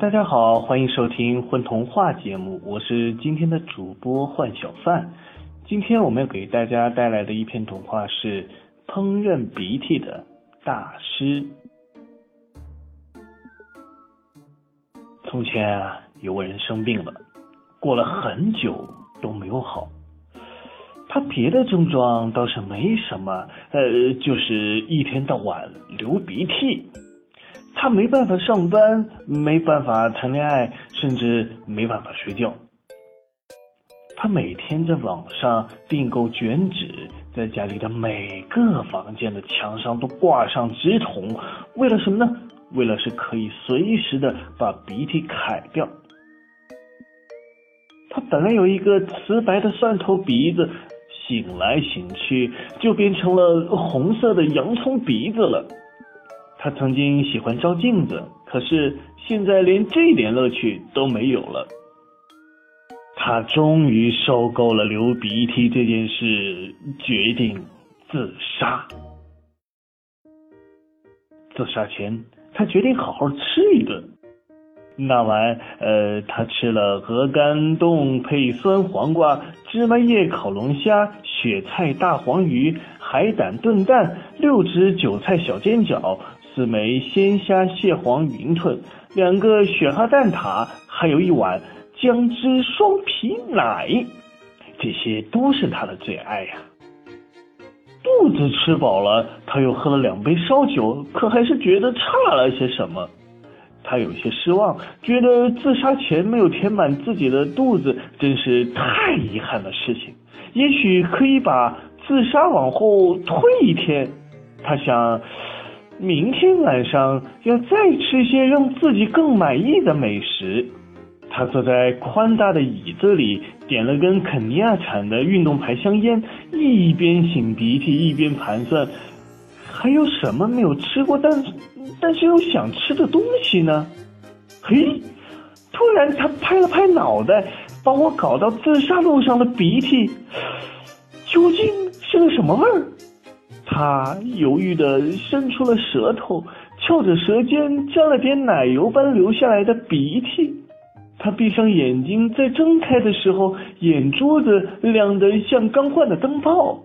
大家好，欢迎收听混童话节目，我是今天的主播幻小范。今天我们要给大家带来的一篇童话是《烹饪鼻涕的大师》。从前啊，有个人生病了，过了很久都没有好。他别的症状倒是没什么，呃，就是一天到晚流鼻涕。他没办法上班，没办法谈恋爱，甚至没办法睡觉。他每天在网上订购卷纸，在家里的每个房间的墙上都挂上纸筒，为了什么呢？为了是可以随时的把鼻涕揩掉。他本来有一个瓷白的蒜头鼻子，醒来醒去就变成了红色的洋葱鼻子了。他曾经喜欢照镜子，可是现在连这点乐趣都没有了。他终于受够了流鼻涕这件事，决定自杀。自杀前，他决定好好吃一顿。那晚，呃，他吃了鹅肝冻配酸黄瓜、芝麻叶烤龙虾、雪菜大黄鱼、海胆炖蛋、六只韭菜小煎饺。四枚鲜虾蟹黄云吞，两个雪蛤蛋挞，还有一碗姜汁双皮奶，这些都是他的最爱呀。肚子吃饱了，他又喝了两杯烧酒，可还是觉得差了些什么。他有些失望，觉得自杀前没有填满自己的肚子，真是太遗憾的事情。也许可以把自杀往后推一天，他想。明天晚上要再吃些让自己更满意的美食。他坐在宽大的椅子里，点了根肯尼亚产的运动牌香烟，一边擤鼻涕一边盘算，还有什么没有吃过，但但是又想吃的东西呢？嘿，突然他拍了拍脑袋，把我搞到自杀路上的鼻涕，究竟是个什么味儿？他犹豫地伸出了舌头，翘着舌尖沾了点奶油般流下来的鼻涕。他闭上眼睛，在睁开的时候，眼珠子亮得像刚换的灯泡。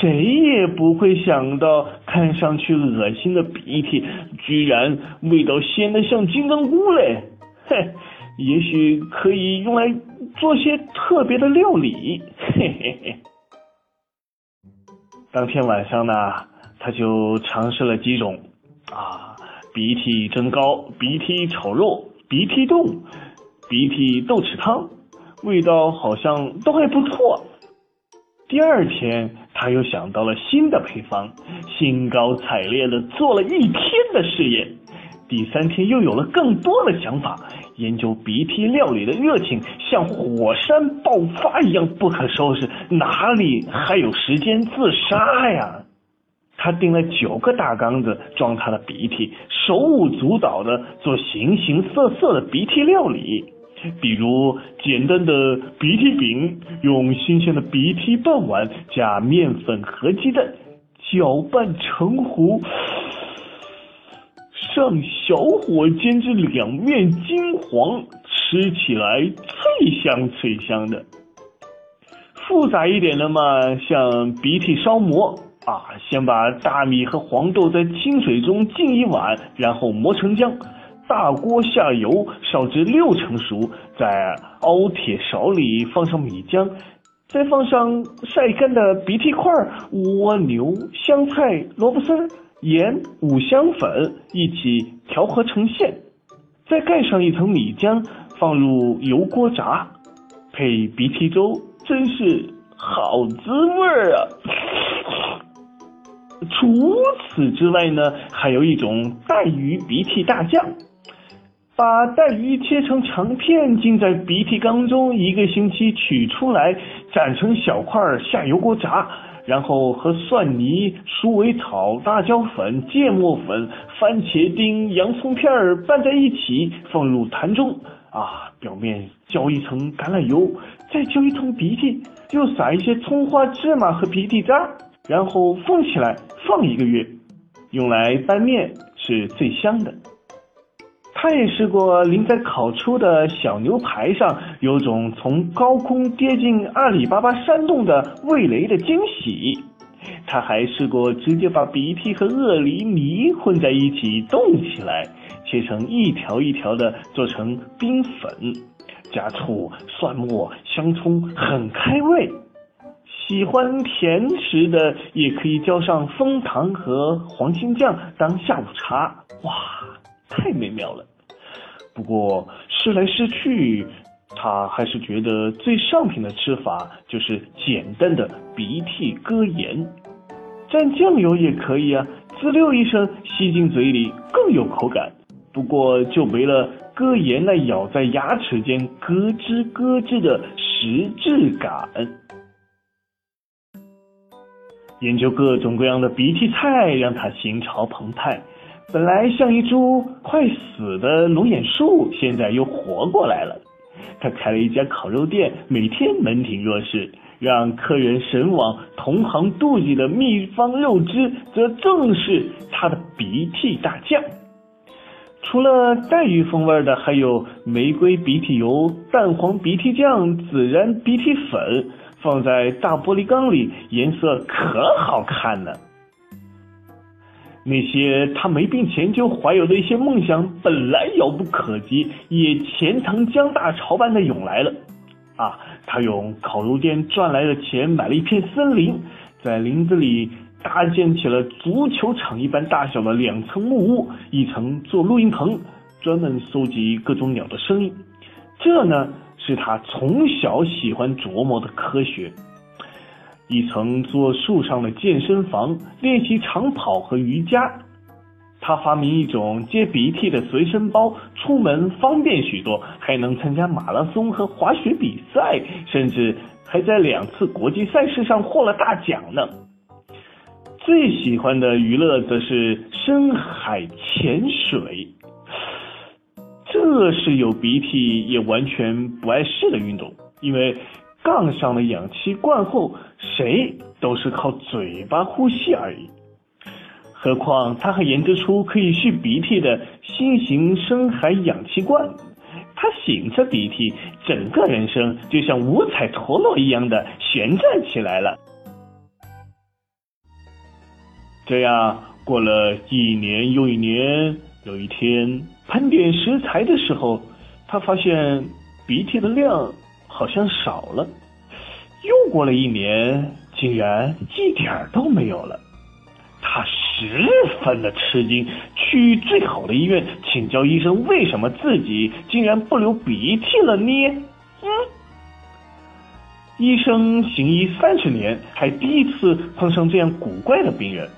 谁也不会想到，看上去恶心的鼻涕，居然味道鲜得像金针菇嘞！嘿，也许可以用来做些特别的料理。嘿嘿嘿。当天晚上呢，他就尝试了几种啊，鼻涕蒸糕、鼻涕炒肉、鼻涕冻、鼻涕豆豉汤，味道好像都还不错。第二天，他又想到了新的配方，兴高采烈的做了一天的试验。第三天又有了更多的想法。研究鼻涕料理的热情像火山爆发一样不可收拾，哪里还有时间自杀呀？他订了九个大缸子装他的鼻涕，手舞足蹈的做形形色色的鼻涕料理，比如简单的鼻涕饼，用新鲜的鼻涕半碗加面粉和鸡蛋搅拌成糊。上小火煎至两面金黄，吃起来脆香脆香的。复杂一点的嘛，像鼻涕烧馍啊，先把大米和黄豆在清水中浸一晚，然后磨成浆。大锅下油，烧至六成熟，在凹铁勺里放上米浆，再放上晒干的鼻涕块、蜗牛、香菜、萝卜丝儿。盐、五香粉一起调和成馅，再盖上一层米浆，放入油锅炸，配鼻涕粥，真是好滋味儿啊！除此之外呢，还有一种带鱼鼻涕大酱，把带鱼切成长片，浸在鼻涕缸中一个星期，取出来斩成小块，下油锅炸。然后和蒜泥、鼠尾草、辣椒粉、芥末粉、番茄丁、洋葱片儿拌在一起，放入坛中啊，表面浇一层橄榄油，再浇一层鼻涕，又撒一些葱花、芝麻和鼻涕渣，然后封起来放一个月，用来拌面是最香的。他也试过淋在烤出的小牛排上，有种从高空跌进阿里巴巴山洞的味蕾的惊喜。他还试过直接把鼻涕和鳄梨泥混在一起冻起来，切成一条一条的做成冰粉，加醋、蒜末、香葱，很开胃。喜欢甜食的也可以浇上枫糖和黄心酱当下午茶，哇，太美妙了。不过试来试去，他还是觉得最上品的吃法就是简单的鼻涕搁盐，蘸酱油也可以啊，滋溜一声吸进嘴里更有口感。不过就没了搁盐那咬在牙齿间咯吱咯吱的实质感。研究各种各样的鼻涕菜，让他心潮澎湃。本来像一株快死的龙眼树，现在又活过来了。他开了一家烤肉店，每天门庭若市，让客人神往。同行妒忌的秘方肉汁，则正是他的鼻涕大酱。除了带鱼风味的，还有玫瑰鼻涕油、蛋黄鼻涕酱、孜然鼻涕粉。放在大玻璃缸里，颜色可好看了。那些他没病前就怀有的一些梦想，本来遥不可及，也钱塘江大潮般的涌来了。啊，他用烤肉店赚来的钱买了一片森林，在林子里搭建起了足球场一般大小的两层木屋，一层做录音棚，专门搜集各种鸟的声音。这呢？是他从小喜欢琢磨的科学。一层做树上的健身房，练习长跑和瑜伽。他发明一种接鼻涕的随身包，出门方便许多，还能参加马拉松和滑雪比赛，甚至还在两次国际赛事上获了大奖呢。最喜欢的娱乐则是深海潜水。这是有鼻涕也完全不碍事的运动，因为杠上的氧气罐后，谁都是靠嘴巴呼吸而已。何况他还研制出可以蓄鼻涕的新型深海氧气罐，他擤着鼻涕，整个人生就像五彩陀螺一样的旋转起来了。这样过了一年又一年，有一天。盘点食材的时候，他发现鼻涕的量好像少了。又过了一年，竟然一点都没有了。他十分的吃惊，去最好的医院请教医生，为什么自己竟然不流鼻涕了呢？嗯，医生行医三十年，还第一次碰上这样古怪的病人。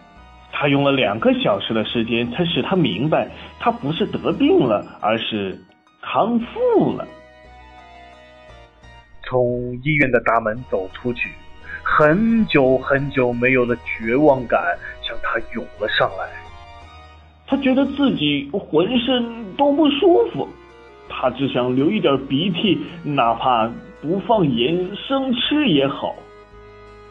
他用了两个小时的时间，才使他明白，他不是得病了，而是康复了。从医院的大门走出去，很久很久没有的绝望感向他涌了上来。他觉得自己浑身都不舒服，他只想流一点鼻涕，哪怕不放盐生吃也好。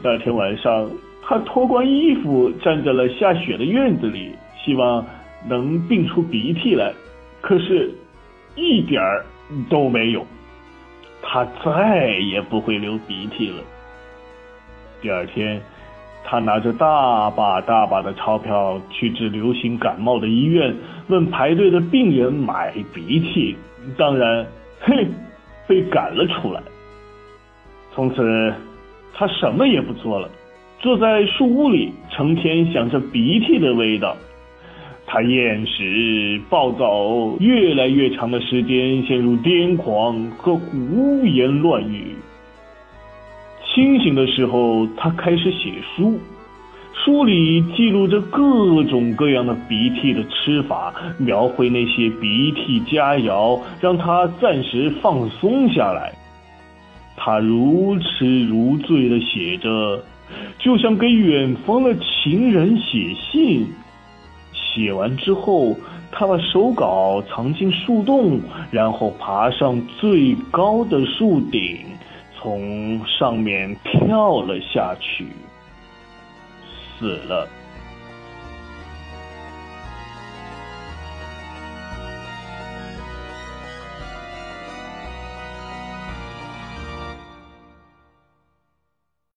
那天晚上。他脱光衣服站在了下雪的院子里，希望能病出鼻涕来，可是，一点儿都没有。他再也不会流鼻涕了。第二天，他拿着大把大把的钞票去治流行感冒的医院，问排队的病人买鼻涕，当然，嘿，被赶了出来。从此，他什么也不做了。坐在树屋里，成天想着鼻涕的味道。他厌食、暴躁，越来越长的时间陷入癫狂和胡言乱语。清醒的时候，他开始写书，书里记录着各种各样的鼻涕的吃法，描绘那些鼻涕佳肴，让他暂时放松下来。他如痴如醉的写着。就像给远方的情人写信，写完之后，他把手稿藏进树洞，然后爬上最高的树顶，从上面跳了下去，死了。